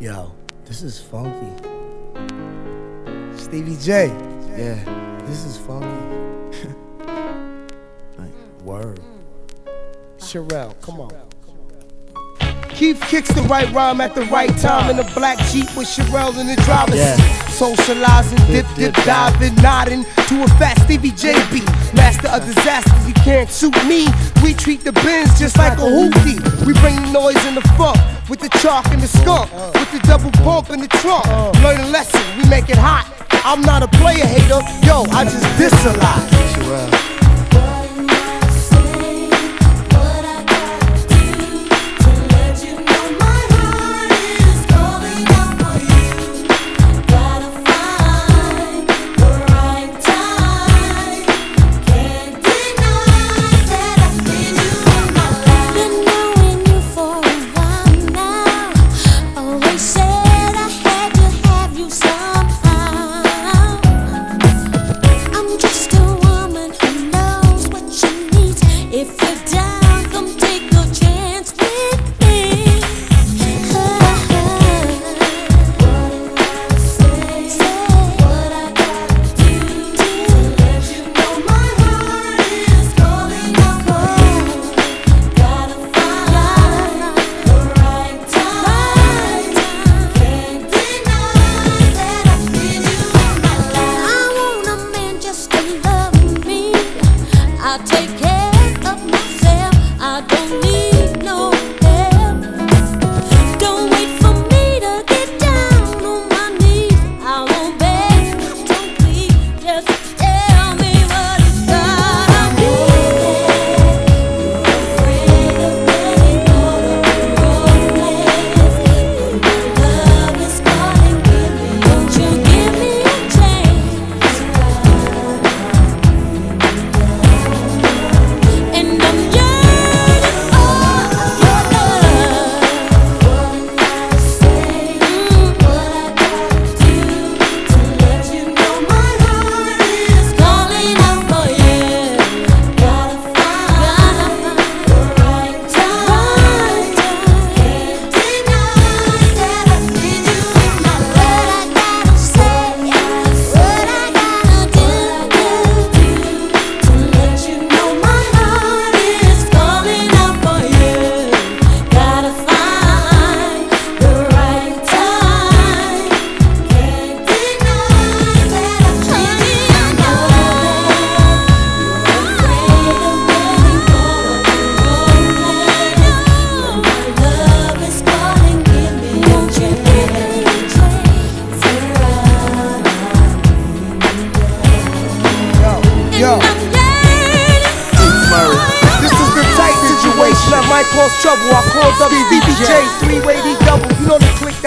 Yo, this is funky. Stevie J. Yeah, this is funky. like, word. Cherrelle, come on. Keith kicks the right rhyme at the right time in a black Jeep with Cherrelle in the driver's Yeah. seat. Socializing, dip, dip, diving, nodding to a fat Stevie J beat. Master of disasters, you can't suit me. We treat the bins just like a hoopty. We bring the noise in the funk with the chalk and the skunk, with the double bump in the trunk. Learn a lesson, we make it hot. I'm not a player hater, yo, I just diss a lot.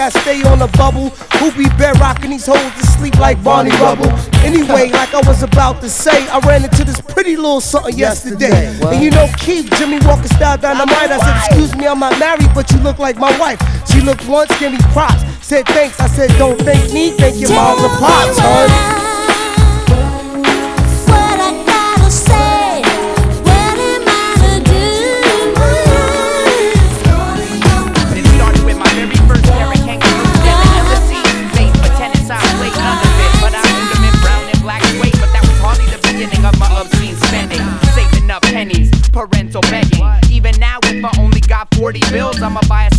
Know the click that stay on the bubble. Who be bed rocking these hoes to sleep like Barney Rubble. Anyway, like I was about to say, I ran into this pretty little something yesterday. And you know Keith, Jimmie Walker style dynamite. I said, excuse me, I'm not married, but you look like my wife. She looked once, gave me props. Said thanks, I said don't thank me, thank your moms and pops, hun. 40 bills, I'ma buy a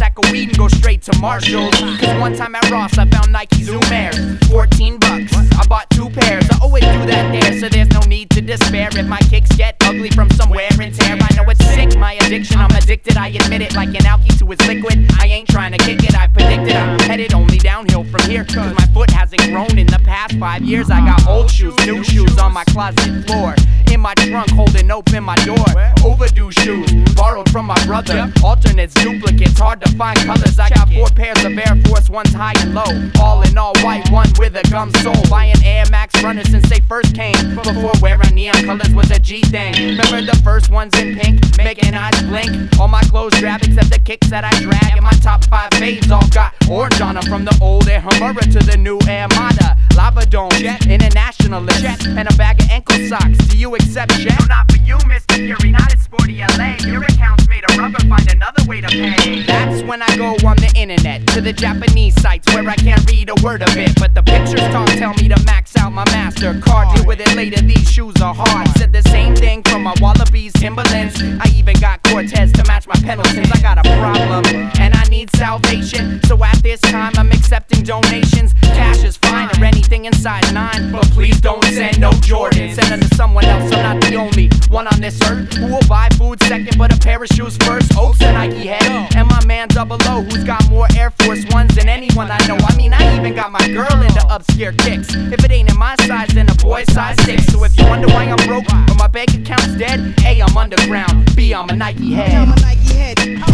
to Marshall's. Cause one time at Ross, I found Nike Zoom Airs. 14 bucks. I bought two pairs. I always do that there, so there's no need to despair. If my kicks get ugly from some wear and tear, I know it's sick. My addiction, I'm addicted. I admit it like an alky to its liquid. I ain't trying to kick it, I predicted I'm headed only downhill from here. Cause my foot hasn't grown in the past five years. I got old shoes, new shoes on my closet floor. In my trunk, holding open my door. Overdue shoes, borrowed from my brother. Alternates, duplicates, hard to find colors. I got four pairs of Air Force Ones high and low. All in all white, one with a gum sole. Buying Air Max runners since they first came. Before wearing neon colors was a G thing. Remember the first ones in pink, making eyes blink. All my clothes drab except the kicks that I drag. And my top five fades all got orange on them. From the old Air Hummer to the new Air Mata. Lava Dome, Jet, internationalist, and a bag of ankle socks. Do you accept check? No, not for you, Mr. Fury, not at Sporty LA. Your account's made of rubber, find another way to pay. That's when I go on the internet, to the Japanese sites where I can't read a word of it. But the pictures talk tell me to max out my master card. Deal with it later, these shoes are hard. Said the same thing from my Wallabies, Timberlands. I even got Cortez to match my Pendletons. I got a problem and I need salvation. So at this time, I'm accepting donations. Cash is fine or anything inside nine. But please don't send no Jordan. Send them to someone else. I'm not the only one on this earth who will buy food second, but a pair of shoes first. Oaks and Nike head. And my man Double O, who's got more Air Force Ones than anyone I know. I mean, I even got my girl into upscare kicks. If it ain't in my size, then a boy's size six. So if you wonder why I'm broke or my bank account's dead, A, I'm underground. B, I'm a Nike head. I'm a Nike head. I'm a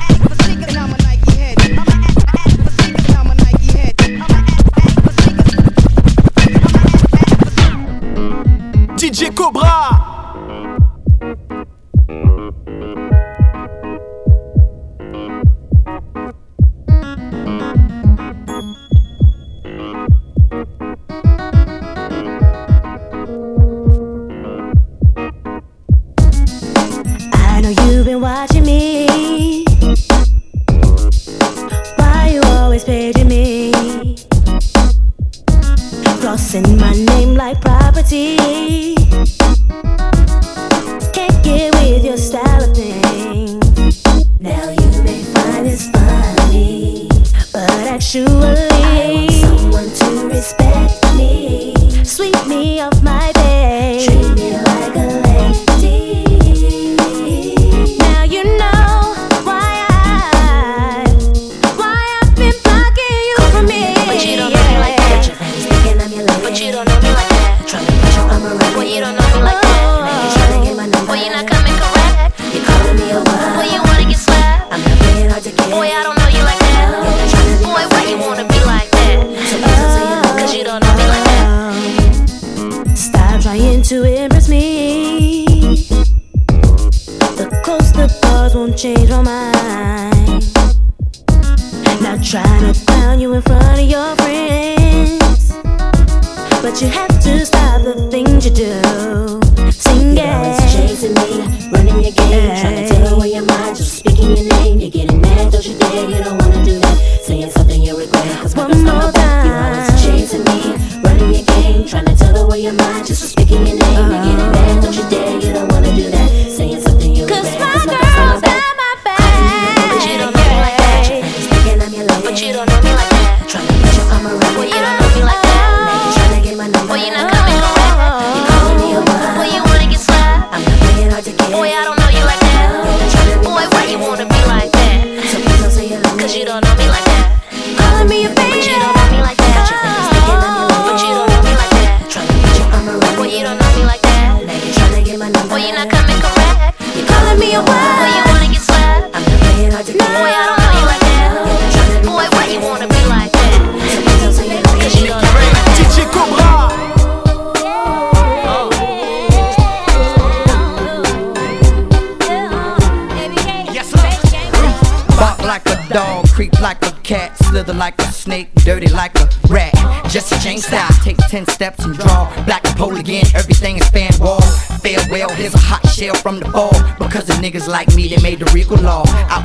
act for secret, and I'm a Nike head. I'm a act for secret, and I'm a Nike head. I'm a act for secret. DJ Cobra. Watching me.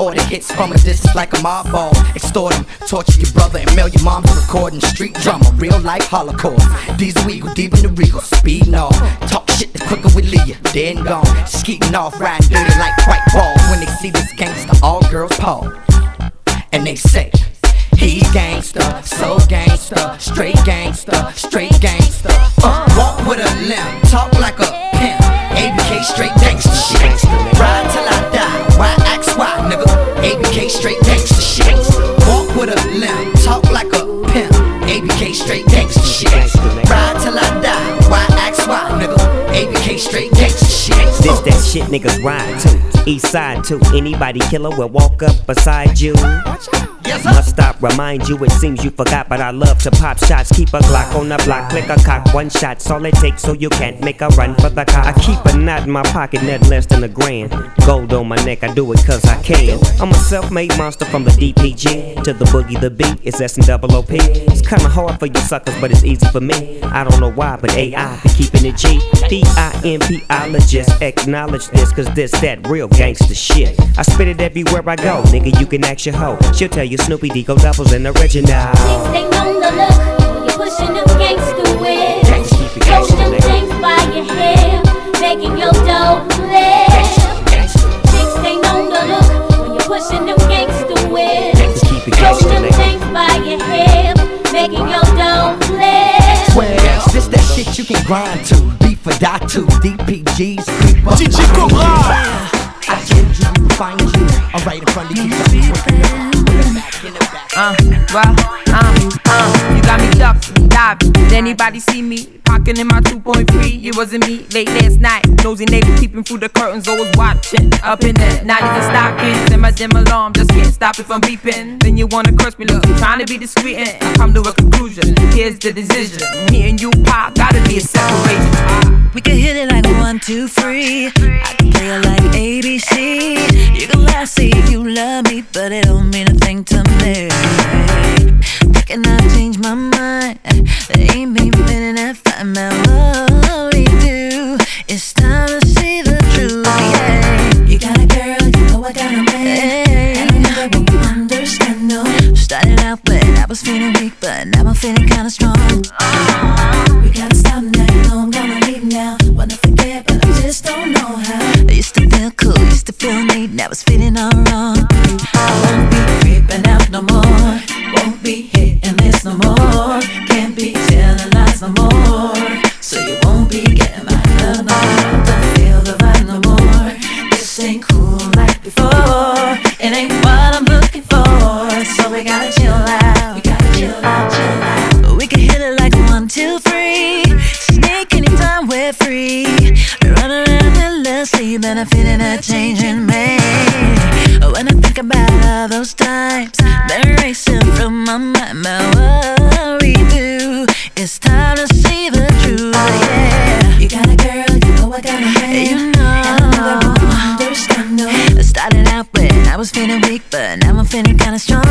Order hits from a distance like a mob ball. Extort them, torture your brother, and mail your mom to recording street drama. Real life holocaust. Diesel eagle, deep in the regal, speeding off. Talk shit, the quicker we leave you, and gone. Skeeting off, riding dirty like white balls. When they see this gangster, all girls pause and they say He's gangsta, so gangsta, straight gangsta, straight gangsta. Uh, walk with a limp, talk like a pimp. ABK straight straight gangsta shit. Walk with a limp, talk like a pimp. ABK straight gangsta shit. Ride till I die. Why ask why, nigga? ABK straight gangsta shit. This that shit niggas ride to. East side to anybody killer will walk up beside you. Yes, Must stop, remind you, it seems you forgot, but I love to pop shots. Keep a Glock on the block, click a cock, one shot's all it takes, so you can't make a run for the cop. I keep a knot in my pocket, net less than a grand. Gold on my neck, I do it cause I can. I'm a self made monster from the DPG to the boogie, the beat, it's S and double OP. It's kinda hard for you suckers, but it's easy for me. I don't know why, but AI be keeping it G. D I M P, I just acknowledge this, cause this that real gangster shit. I spit it everywhere I go, nigga. You can ask your hoe. She'll tell you Snoopy Digo doubles an original. They know the look when you're pushing them gangster ways. Gangsta, keep it them nigga. things by your hair, making your dough flare. Chicks, they know the look when you're pushing them gangster ways. Gangsta, keep it them nigga. things by your hair, making your dough flare. Well, this that shit you can grind to. Beef or die to. DPGs, creep up. DJ Cobra. I kill you, find you. I'm right in front of you. Uh, well, uh, uh, you got me ducking, diving. Did anybody see me? Pocketing in my 2.3, it wasn't me. Late last night, nosy neighbor peeping through the curtains, always watching. Up in there, not even stockings. And my dim alarm just can't stop it from beeping. Then you wanna curse me, look, trying to be discreet and I come to a conclusion. Here's the decision. Me and you, pop, gotta be a separation. We can hit it like one, two, three. I can play it like ABC. You can laugh, say you love me, but it don't mean a thing to me. Thinking I've changed my mind. That ain't me feeling that fine, man. What we do, it's time to see the truth. Oh, yeah. You got a girl, you know I got a man. And I never will understand, no. Started out when I was feeling weak, but now I'm feeling kinda strong. We gotta stop now, you know I'm gonna leave now. Wanna forget, but I just don't know how. I used to feel cool, used to feel neat, now it's feeling all wrong. I won't be creeping out no more. Won't be hitting this no more. Can't be telling lies no more. So you won't be getting my love no more. Don't feel the vibe no more. This ain't cool like before. It ain't what I'm looking for. So we gotta chill out. We gotta chill out, chill out. We can hit it like one, two, three. Sneak anytime we're free. Run around endlessly, but I'm feeling a change in me. When I think about those times, my mind. What we do, it's time to see the truth. Oh, yeah, you got a girl, you know I got a man. You know, and I. No, I started out when I was feeling weak, but now I'm feeling kinda strong.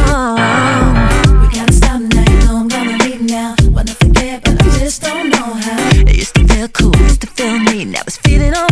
We gotta stop now, you know I'm gonna leave now. Wanna forget, but I just don't know how. It used to feel cool, used to feel neat, now it's feeling all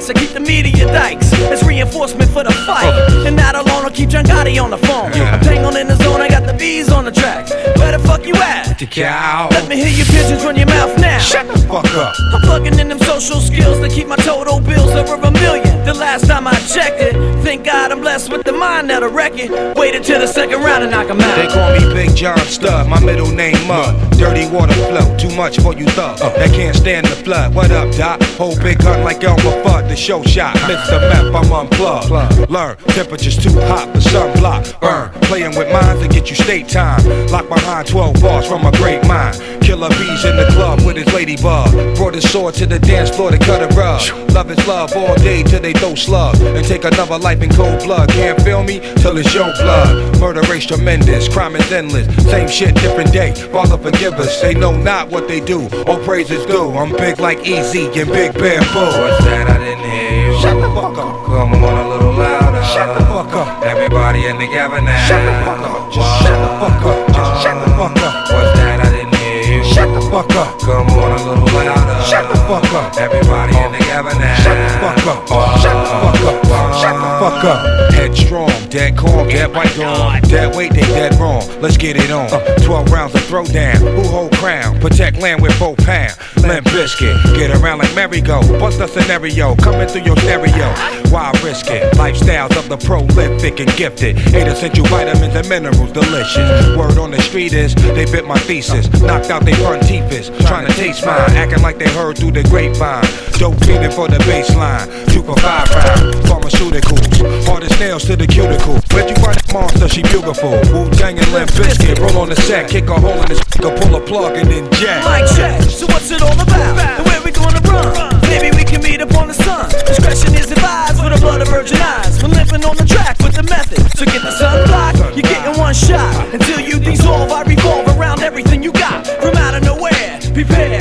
strikes. I keep the media dikes. It's reinforcement for the fight. And not alone, I'll keep John Gotti on the phone. I'm tangled in the zone, I got the bees on the track. Where the fuck you at? The cow. Let me hear your pigeons run your mouth now. Shut the fuck up. I'm plugging in them social skills to keep my total bills over a million. The last time I checked it, thank God I'm blessed with the mind that'll wreck it. Waited till the second round and knock 'em out. They call me Big John Stud, my middle name Mud. Dirty water flow, too much for you thug. Uh. That can't stand the flood. What up, Doc? Hold big gun like Elmer Fudd, the show shot. Uh. Mr. Map, I'm unplugged. Learn, temperature's too hot, the sunblock. Uh. Burn, playing with minds to get you state time. Lock behind 12 bars from a great mind. Killer bees in the club with his ladybug. Brought his sword to the dance floor to cut a rug. Love is love all day till they throw slug. And take another life in cold blood. Can't feel me till it's your blood. Murder race tremendous, crime is endless. Same shit, different day. Father forgive us. They know not what they do. All praises due. I'm big like Easy and Big Bamboo. What's that? I didn't hear you. Shut the fuck up. Come on a little louder. Shut the fuck up. Everybody in together now. Shut the fuck up. Just shut the fuck up. Shut the fuck up. Shut the fuck up. Come on a little louder. Shut the fuck up. Everybody in together now. Shut the fuck up. Shut the fuck up. Shut the fuck up. Headstrong, dead calm, dead white dawn. Dead weight, they dead wrong. Let's get it on. Uh. 12 rounds of throwdown. Who hold crown? Protect land with four pound. Limp Bizkit. Get around like merry-go. Bust a scenario. Coming through your stereo. Why risk it? Lifestyles of the prolific and gifted. Eight essential vitamins and minerals, delicious. Word on the street is they bit my thesis. Knocked out they front teeth is. Trying to taste mine. Acting like they heard through the grapevine. Dope feeding for the baseline. For five round. Pharmaceuticals. Hardest nails to the cuticle. Where'd you find that monster? She beautiful. Wu Tang and Limp Bizkit. Roll on the set. Kick a hole in this. Go pull a plug and then jack. Mic check. So what's it all about? And where we gonna run? Maybe we can meet up on the sun. Discretion is advised for the blood of virgin eyes. We're limping on the track with the method. So get the sun block. You're getting one shot. Until you nowhere.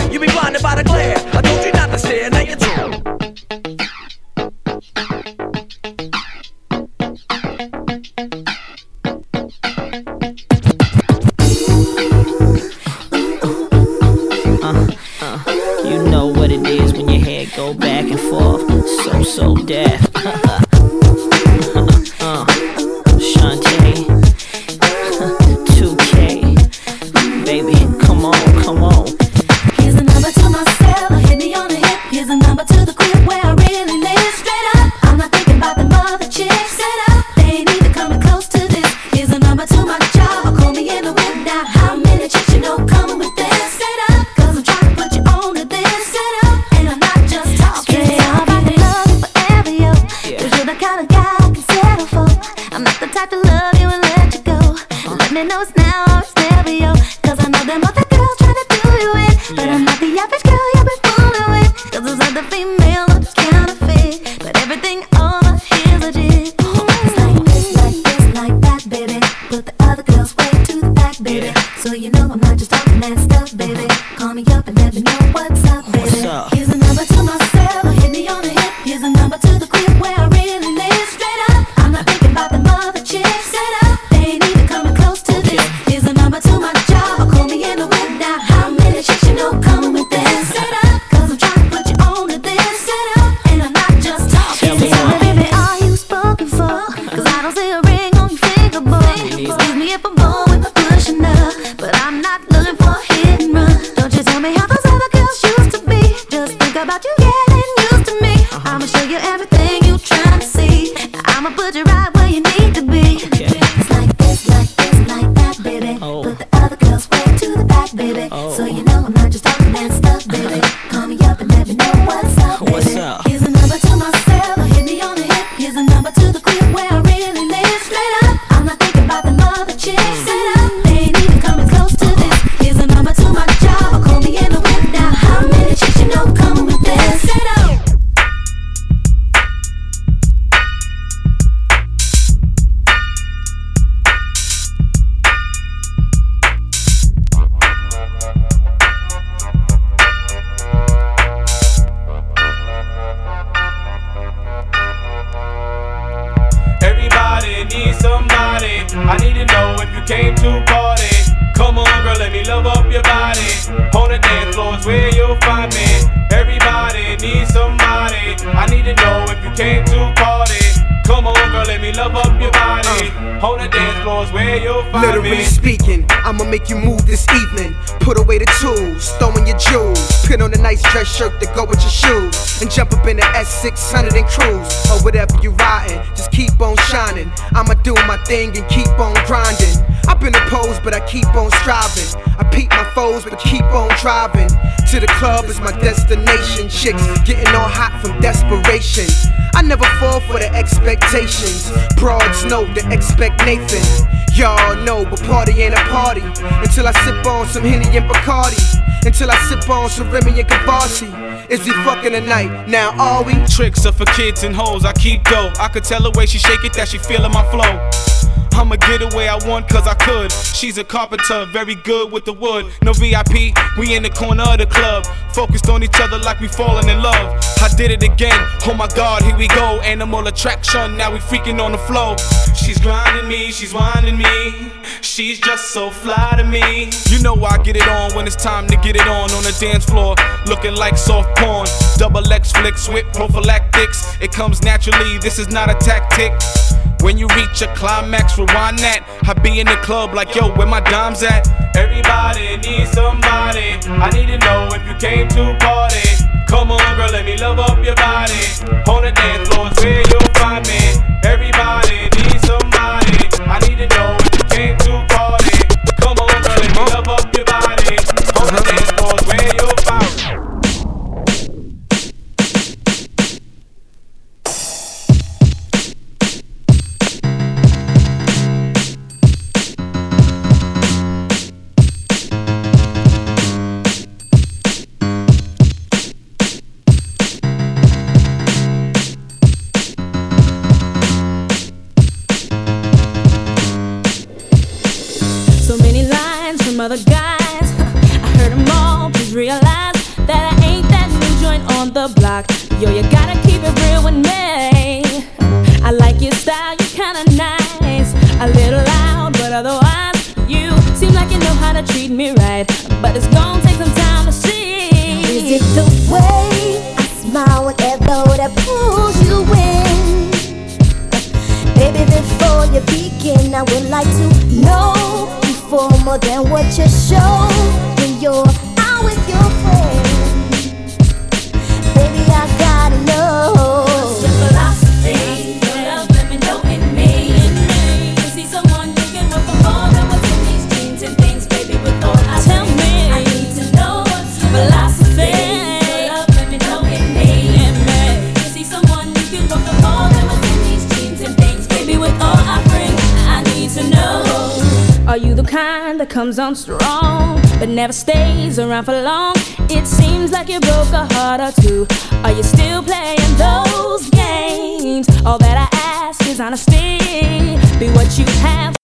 I'ma make you move this evening. Put away the tools, throwing your jewels. Pin on a nice dress shirt to go with your shoes. And jump up in the S600 and cruise. Or whatever you riding, just keep on shining. I'ma do my thing and keep on grinding. I've been opposed, but I keep on striving. I peep my foes, but keep on driving. To the club is my destination. Chicks getting all hot from desperation. I never fall for the expectations. Broads know to expect Nathan. Y'all know, but party ain't a party until I sip on some Henny and Bacardi. Until I sip on some Remy and Cavarsi. Is we fucking tonight? Now are we? Tricks are for kids and hoes. I keep dope. I could tell the way she shake it that she feeling my flow. I'ma get away I want cause I could. She's a carpenter, very good with the wood. No VIP, we in the corner of the club. Focused on each other like we falling in love. I did it again, oh my god, here we go. Animal attraction, now we freaking on the flow. She's grinding me, she's winding me. She's just so fly to me. You know I get it on when it's time to get it on on the dance floor. Looking like soft porn. Double X flicks with prophylactics. It comes naturally, this is not a tactic. When you reach a climax, rewind that. I be in the club like, yo, where my dimes at? Everybody needs somebody. I need to know if you came to party. Come on, girl, let me love up your body. On the dance floor, where you'll find me. Everybody needs somebody. I need to know two. Are you still playing those games? All that I ask is honesty. Be what you have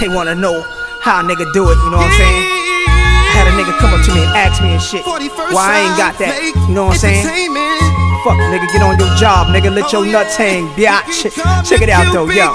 they wanna know how a nigga do it, you know what I'm saying? I had a nigga come up to me and ask me and shit. Why I ain't got that? You know what I'm saying? Fuck, nigga, get on your job, nigga, let your nuts hang, biatch. Check it out though, yo.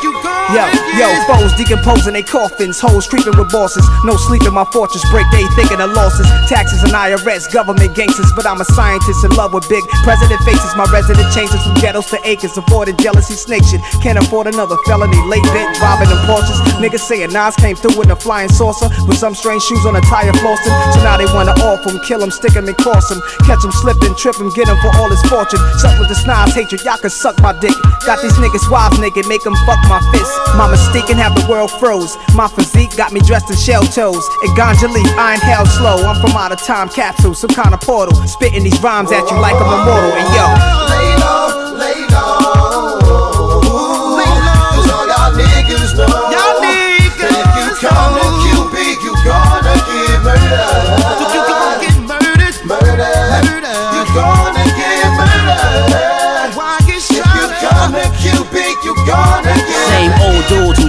Yo, yo, foes decomposing they coffins, hoes creeping with bosses. No sleep in my fortress, break day thinking of losses. Taxes and IRS, government gangsters, but I'm a scientist in love with big president faces. My resident changes from ghettos to acres, avoiding jealousy, snake shit. Can't afford another felony, late bit, robbing them Porsches. Niggas saying Nas came through in a flying saucer with some strange shoes on a tire flossing. So now they wanna off him, kill him, stick him and cross him. Catch him slipping, trip him, get him for all his fortune. Suck with the snobs, hatred, y'all can suck my dick. Got these niggas wives naked, make them fuck my fist. My mistake and have the world froze. My physique got me dressed in shell toes. And ganja leaf, I inhale slow. I'm from out of time capsule, some kind of portal. Spitting these rhymes at you like I'm immortal. And yo, Lay low, lay low.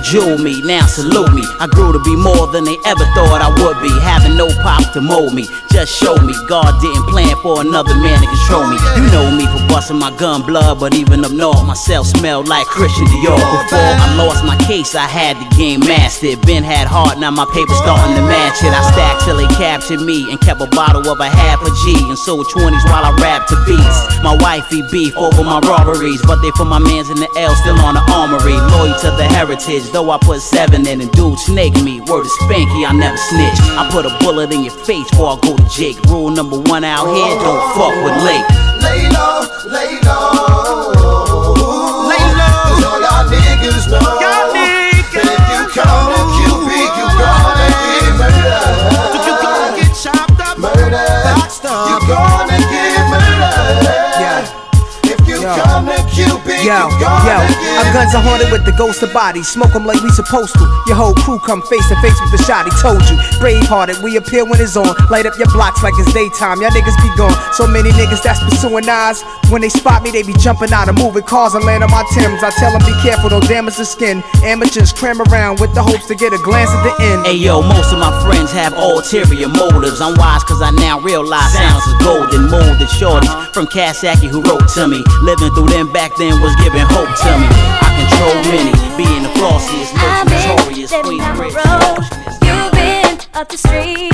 Jewel me, now salute me. I grew to be more than they ever thought I would be. Having no pop to mold me, just show me God didn't plan for another man to control me. You know me for busting my gun blood, but even up north, myself smelled like Christian Dior. Before I lost my case, I had the game mastered. Ben had heart, now my paper starting to match it. I they captured me and kept a bottle of a half a G and sold 20s while I rapped to beats. My wifey beef over my robberies, but they put my mans in the L still on the armory. Loyal to the heritage, though I put seven in and dude snake me. Word is spanky, I never snitch. I put a bullet in your face before I go to Jake. Rule number one out here, don't fuck with Lake. Lay low, lay low. Yo, yo, our guns are haunted with the ghost of bodies. Smoke 'em like we supposed to. Your whole crew come face to face with the shot. He told you. Brave hearted, we appear when it's on. Light up your blocks like it's daytime. Y'all niggas be gone. So many niggas that's pursuing eyes. When they spot me, they be jumping out of moving cars and land on my Timbs. I tell them be careful, don't damage the skin. Amateurs cram around with the hopes to get a glance at the end. Hey yo, most of my friends have ulterior motives. I'm wise cause I now realize sounds is golden. Molded shorty uh-huh. from Kasaki who wrote to me. Living through them back then was giving hope to me. I control many, being the flossiest, most notorious, the Queensbridge. road. You've been up the street.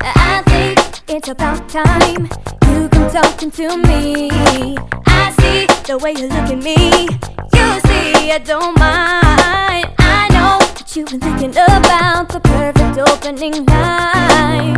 I think it's about time you come talking to me. I see the way you look at me. You see, I don't mind. I know that you've been thinking about the perfect opening night.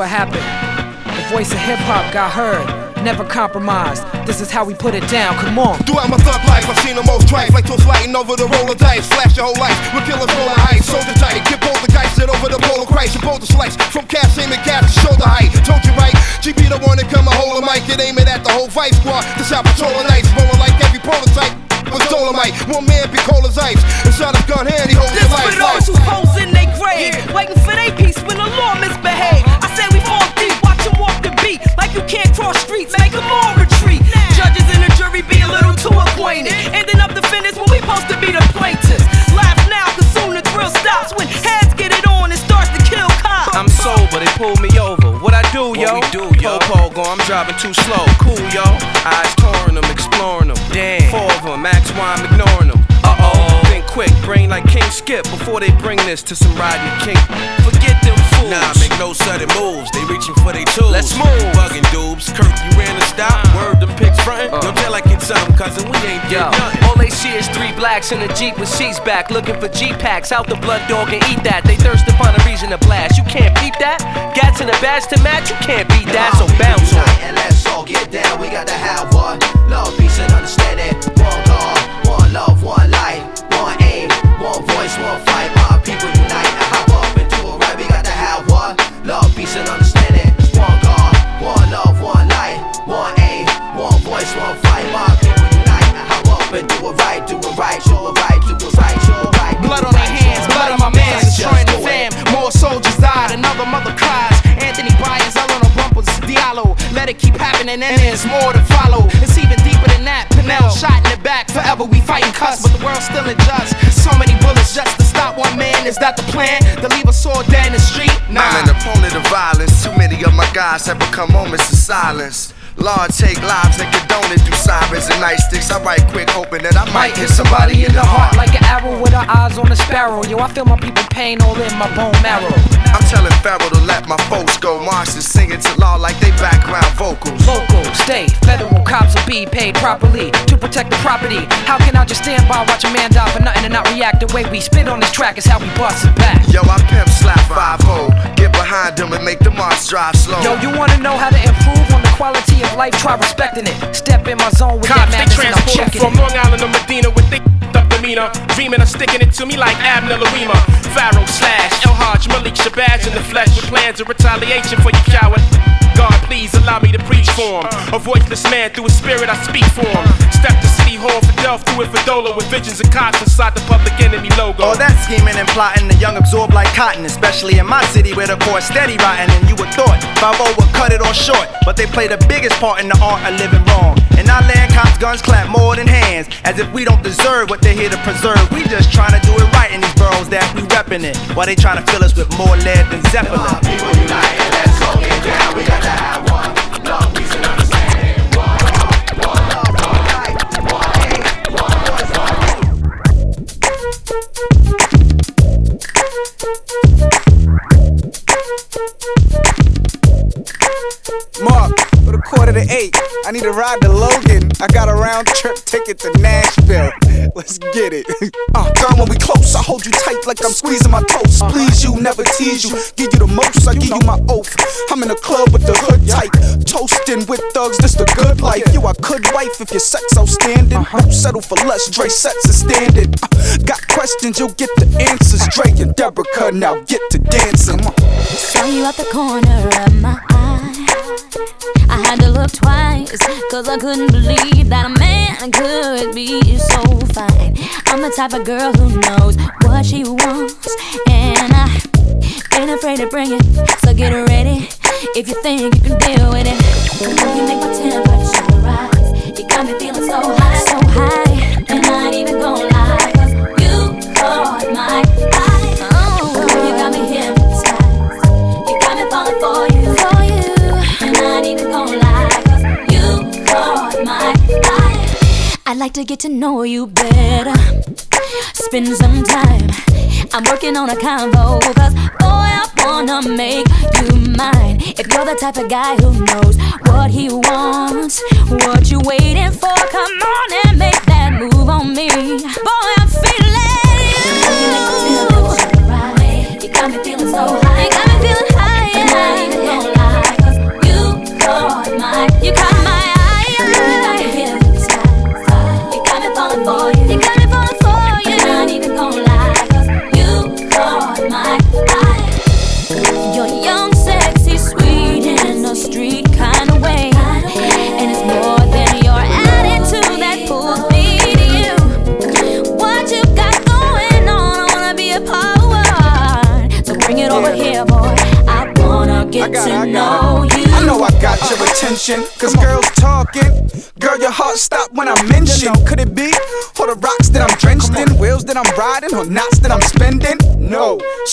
What happened. The voice of hip hop got heard. never compromised. This is how we put it down. Come on. Throughout my thug life, I've seen the most trife, like toast lighting over the roller dice. Flash your whole life with killers rolling heights, soldier tight. Get both the guys, sit over the pole of Christ, and both the slice from cast aim and cast to shoulder height. Told you right, GB the one that come and hold a mic and aim it at the whole vice squad. This out patrolling nights, rolling like every prototype. Was Dolemite, one man be cold as ice. Inside his gun hand, he holds This his life. for those who hoes in they grave, waiting for can't cross streets, make 'em all retreat. Judges and the jury be a little too acquainted, ending up defendants when we supposed to be the plaintiffs. Laugh now, cause soon the thrill stops when heads get it on and starts to kill cops. I'm sober, they pull me over. What I do, yo? we do, yo? Po go, I'm driving too slow. Cool, yo. Eyes touring them, exploring them. Damn. Four of them, max why I'm ignoring them. Uh oh. Think quick, brain like King Skip before they bring this to some riding king. Forget them fools. Nah, make no sudden moves. They reaching for they tools. Let's move. Bugging dudes. Kirk, you ran the stop. Uh-huh. Word them pics frontin'. Uh-huh. Don't tell like it's something, cousin. We ain't did nothing. all they see is three blacks in a Jeep with sheets back, looking for G packs. Out the blood dog and eat that. They thirst to find a reason to blast. You can't beat that. Gats in a badge to match. You can't beat that. So bounce on. And let's all get down. We got to have one love, peace, and understanding. One God, one love, one light, one aim, one voice, one fight. My people peace, and understanding. One God, one love, one light, one aim, one voice, one fight. My people unite hop up and do it right. Do it right, do it right, do it right, do it right. Blood on their hands, blood on my mans, destroying the fam. More soldiers died, another mother cries. Anthony Baez Eleanor Bumpurs, Diallo. Let it keep happening, and there's more to follow. It's shot in the back. Forever we fighting cuss, but the world's still unjust. So many bullets just to stop one man. Is that the plan? To leave us all dead in the street? Nah. I'm an opponent of violence. Too many of my guys have become moments of silence. Law take lives and condone it through sirens and night sticks. I write quick, hoping that I might hit somebody in the heart. Like an arrow with her eyes on a sparrow. Yo, I feel my people pain all in my bone marrow. I'm telling Pharaoh to let my folks go. Martians singing to law like they background vocals. Local, state, federal cops will be paid properly to protect the property. How can I just stand by, watch a man die for nothing and not react? The way we spit on this track is how we bust it back. Yo, I pimp slap 5 Get behind them and make the march drive slow. Yo, you wanna know how to improve on the quality of life? Try respecting it. Step in my zone with Cops, that they madness I'm checking from. Long Island to Medina with they up demeanor. Dreaming of sticking it to me like Abner Louima. Pharaoh slash El Hajj Malik Shabazz in the flesh with plans of retaliation for you coward. God, please allow me to preach for him. A voiceless man through his spirit, I speak for him. Step to City Hall for Delph through it for Dola with visions of cops inside the public enemy logo. All that scheming and plotting, the young absorb like cotton, especially in my city where the core steady rotting. And you would thought 5 would cut it all short, but they play the biggest part in the art of living wrong. In our land, cops guns clap more than hands, as if we don't deserve what they're here to preserve. We just trying to do it right in these boroughs that we reppin' it, while they trying to fill us with more lead than Zeppelin. Mark, for the quarter to eight, I need a ride to Logan. I got a round trip ticket to Nashville. Let's get it. like I'm squeezing my toes. Please you, never tease you. Give you the most, I give you my oath. I'm in the club with the hood tight. Toasting with thugs, this the good life. You, I could wife if your sex outstanding. Don't settle for less, Dre sets a standard. Uh, got questions, you'll get the answers. Dre and Deborah, now get to dancing. Saw you at the corner of my eye. I had to look twice, cause I couldn't believe that a man could be so fine. I'm the type of girl who knows what she wants, and I ain't afraid to bring it. So get ready if you think you can deal with it. You make my temperature rise. You got me feeling so high, so high, like to get to know you better. Spend some time. I'm working on a convo, cause boy, I wanna make you mine. If you're the type of guy who knows what he wants, what you waiting for, come on and make that move on me. Boy,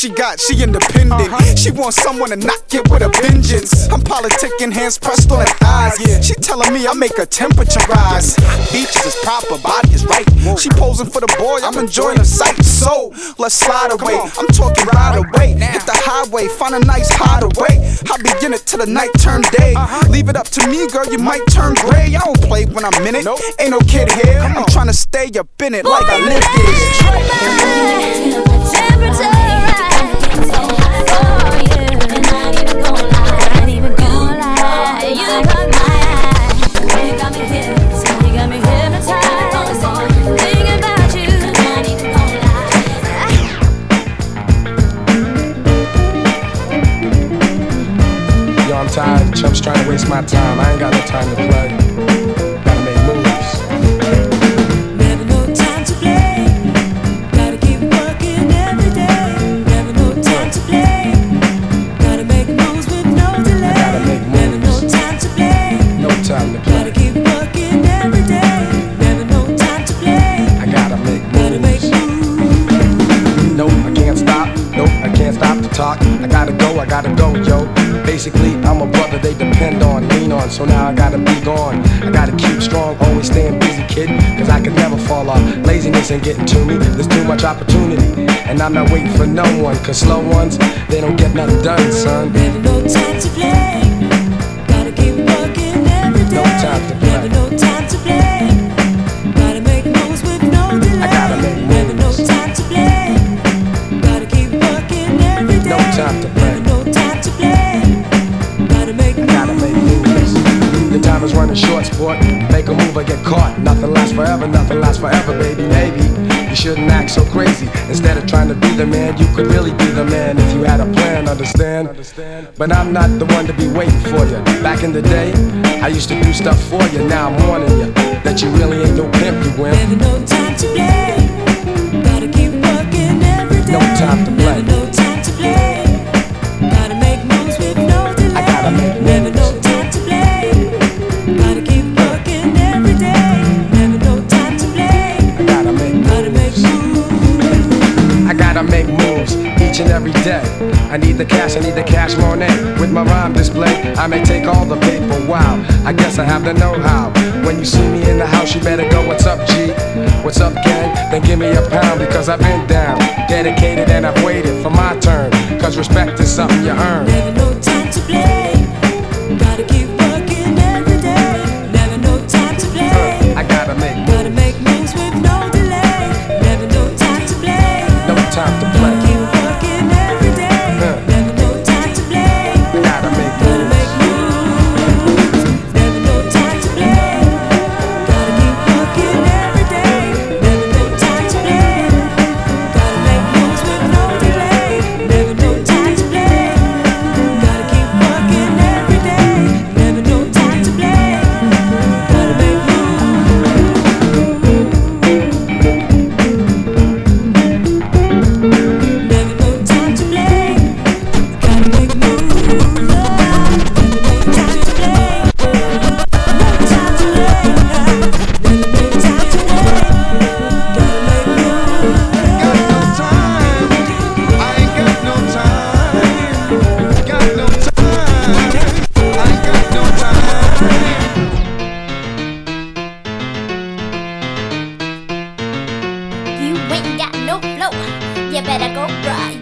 she got, she independent. She wants someone to knock it with a vengeance. I'm politicking, hands pressed on her thighs. Yeah. She telling me I make her temperature rise. Features is proper, body is right. She posing for the boy, I'm enjoying the sight. So let's slide away. I'm talking right away. Hit the highway, find a nice hideaway. I'll begin it till the night turn day. Leave it up to me, girl, you might turn gray. I don't play when I'm in it. Ain't no kid here. I'm trying to stay up in it like I live this. Temperature Yo, I'm. Chumps trying to waste my time. I ain't got no time to play. Gotta make moves. Never no time to play. Gotta keep working every day. Never no time to play. Gotta make moves with no delay. Gotta make Never no time to play. No time to play. Gotta keep working every day. Never no time to play. I gotta make Gotta make moves. Nope, I can't stop. Nope, I can't stop to talk. I gotta go, I gotta go, yo. Basically, I'm a brother they depend on, lean on, so now I gotta be gone. I gotta keep strong, always staying busy, kid, cause I can never fall off. Laziness ain't getting to me, there's too much opportunity. And I'm not waiting for no one, cause slow ones, they don't get nothing done, son. Never no time to play. Gotta keep working every day. No time to play. Never no time to play. Gotta make moves with no delay. I gotta make Never no time to play. Gotta keep working every day. No time to play. Time is running short, sport. Make a move or get caught. Nothing lasts forever, nothing lasts forever, baby. Maybe you shouldn't act so crazy. Instead of trying to be the man, you could really be the man if you had a plan, understand? But I'm not the one to be waiting for you. Back in the day, I used to do stuff for you. Now I'm warning you that you really ain't no pimp, you wimp. Never no time to play. Gotta keep working every day. No time to play. I need the cash, I need the cash money. With my rhyme display, I may take all the paper. Wow, I guess I have the know-how. When you see me in the house, you better go, what's up, G? What's up, gang? Then give me a pound because I've been down, dedicated, and I've waited for my turn. Cause respect is something you earn. Never no time to play. you better go right.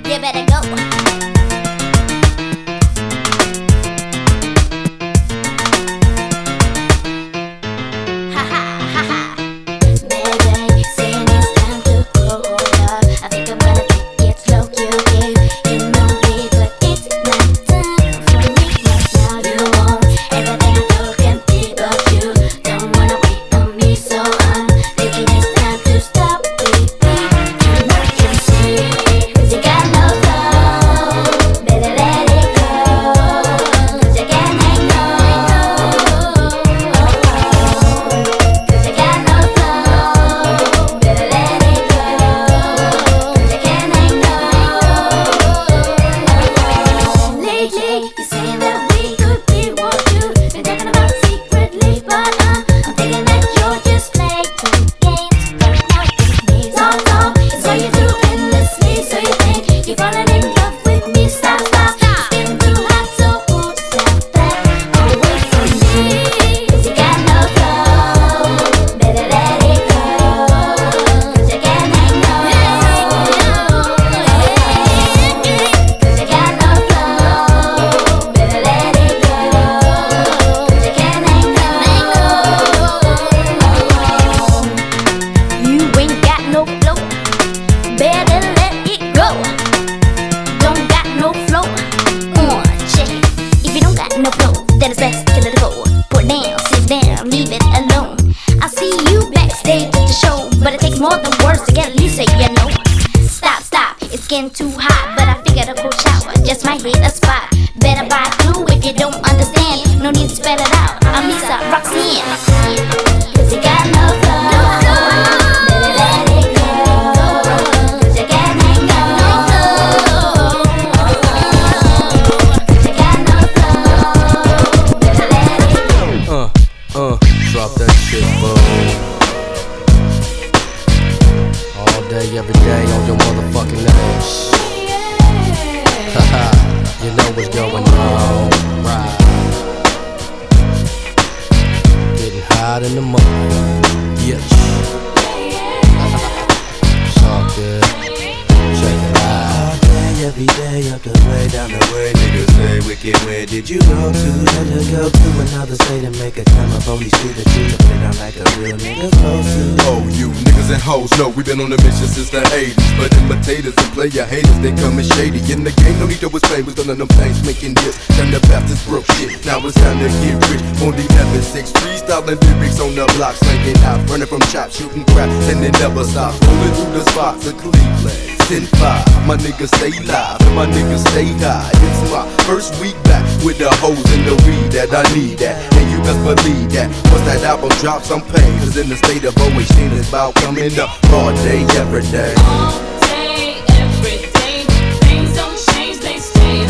Shooting crap, and it never stop. Rolling through the spots of Cleveland. 10 5, my niggas stay live, and my niggas stay high. It's my first week back with the hoes and the weed that I need that. And you best believe that. Once that album drops, I'm paid. Cause in the state of OH, is about coming up all day, every day.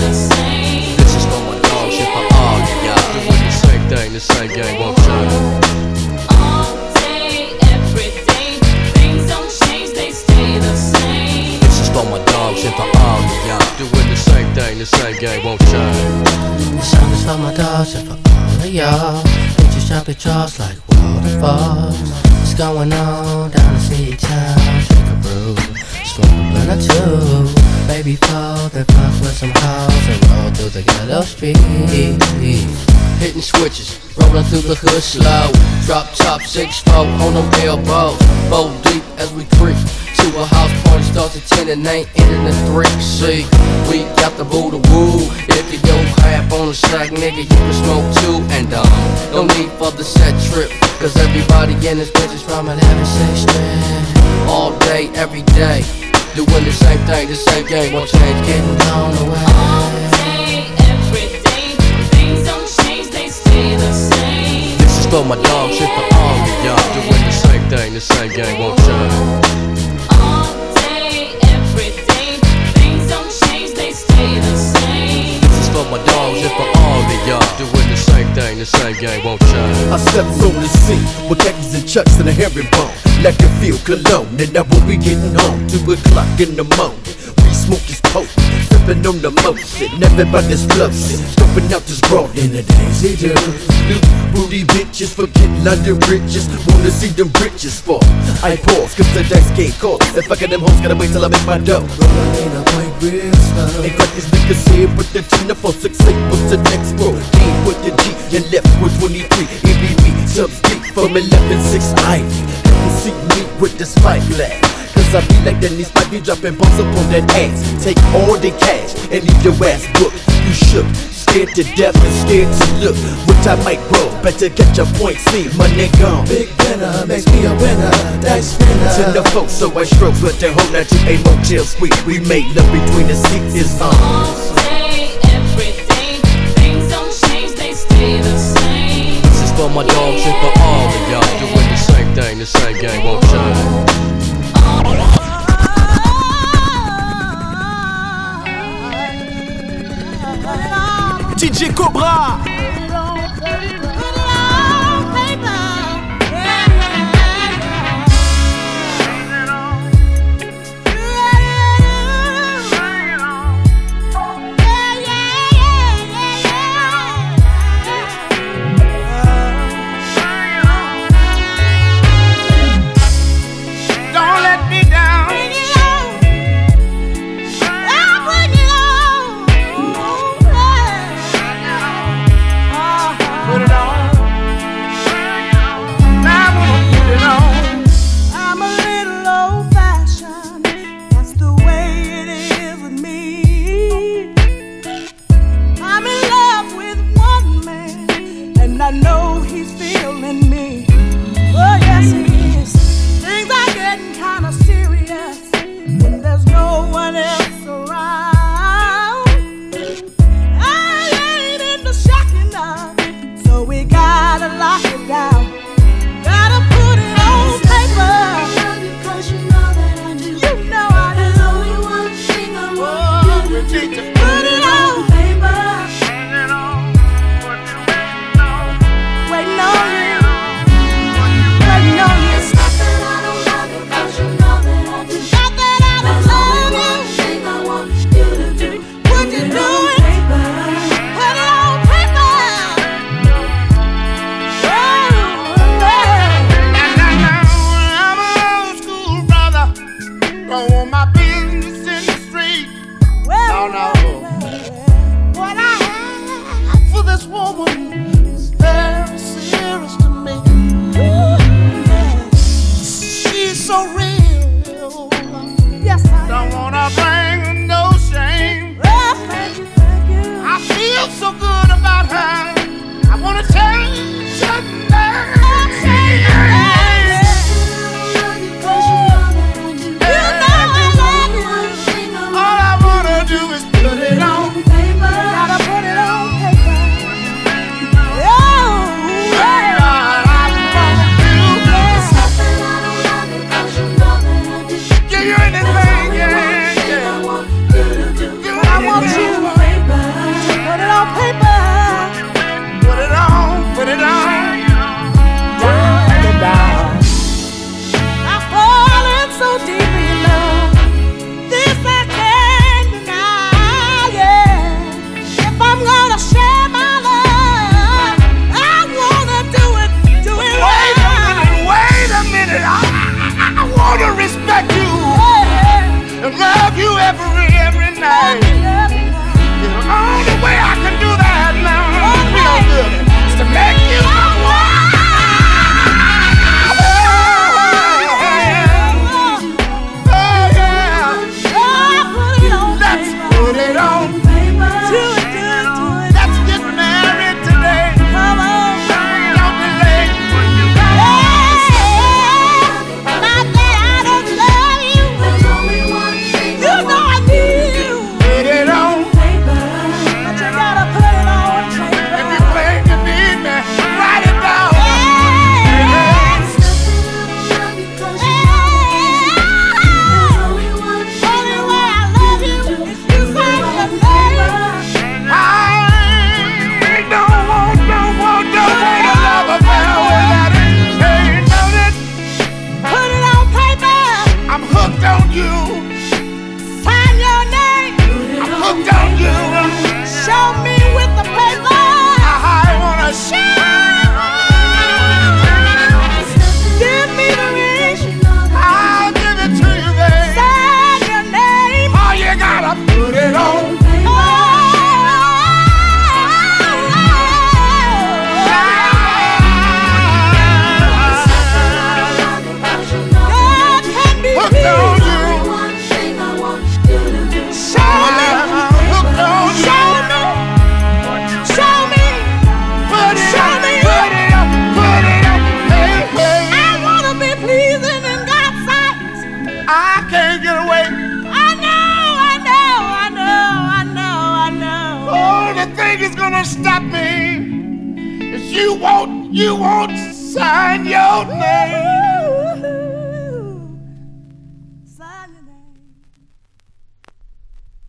This is for my dog shit for all of y'all. Doing the same thing, the same game won't change. The same game won't change. This song is for my dogs and for all of y'all. Hit your shop jaws like waterfalls. What's going on down the city town? Shake a brew, smoke a blunt or two. Baby, fall, then fuck with some hoes and roll through the ghetto streets. Hitting switches, rolling through the hood slow. Drop top six four on them elbows. Four deep as we creep to a house party starts at ten and ain't ending at three. See, we got the to woo. If you don't half on the sack, nigga, you can smoke two. And um, no need for the set trip, cause everybody in this bitch is from 11 6 strip. All day, every day. Doing the same thing, the same game, won't change, getting blown away. All day, everything, things don't change, they stay the same. This is for my dog shit for all of y'all. Doing the same thing, the same game won't change. All day, every day, things don't change, they stay the same. This is for my dogs Doing the same game won't change. I stepped on the scene with khakis and chucks and a herringbone. Like a feel cologne, and will be getting home. Two o'clock in the morning. Smoke is potent, sipping on the motion. Everybody's floating, scoping out this broad in the do. New booty bitches forget London riches. Wanna see them riches fall. I pause, cause the dice can't call. If I get them hoes, gotta wait till I make my dough. Rolling in a white real slow. Ain't crack these niggas here with the 10 to 4 6 8 what's the next roll? Came with the G and left with 23. It be subs deep from 11 6 Ivy. You see me with the spike glass. Cause I be like that Dennis might be dropping bombs up on that ass. Take all the cash and leave your ass booked. You shook, scared to death and scared to look. Which I might roll, better catch a point, see money gone. Big winner makes me a winner, dice spinner. To the folks, so I stroke, but the whole night to a motel suite. We made love between the seats uh. is on. This is for my dogs and for all of y'all. Doing the same thing, the same game won't change. DJ Cobra.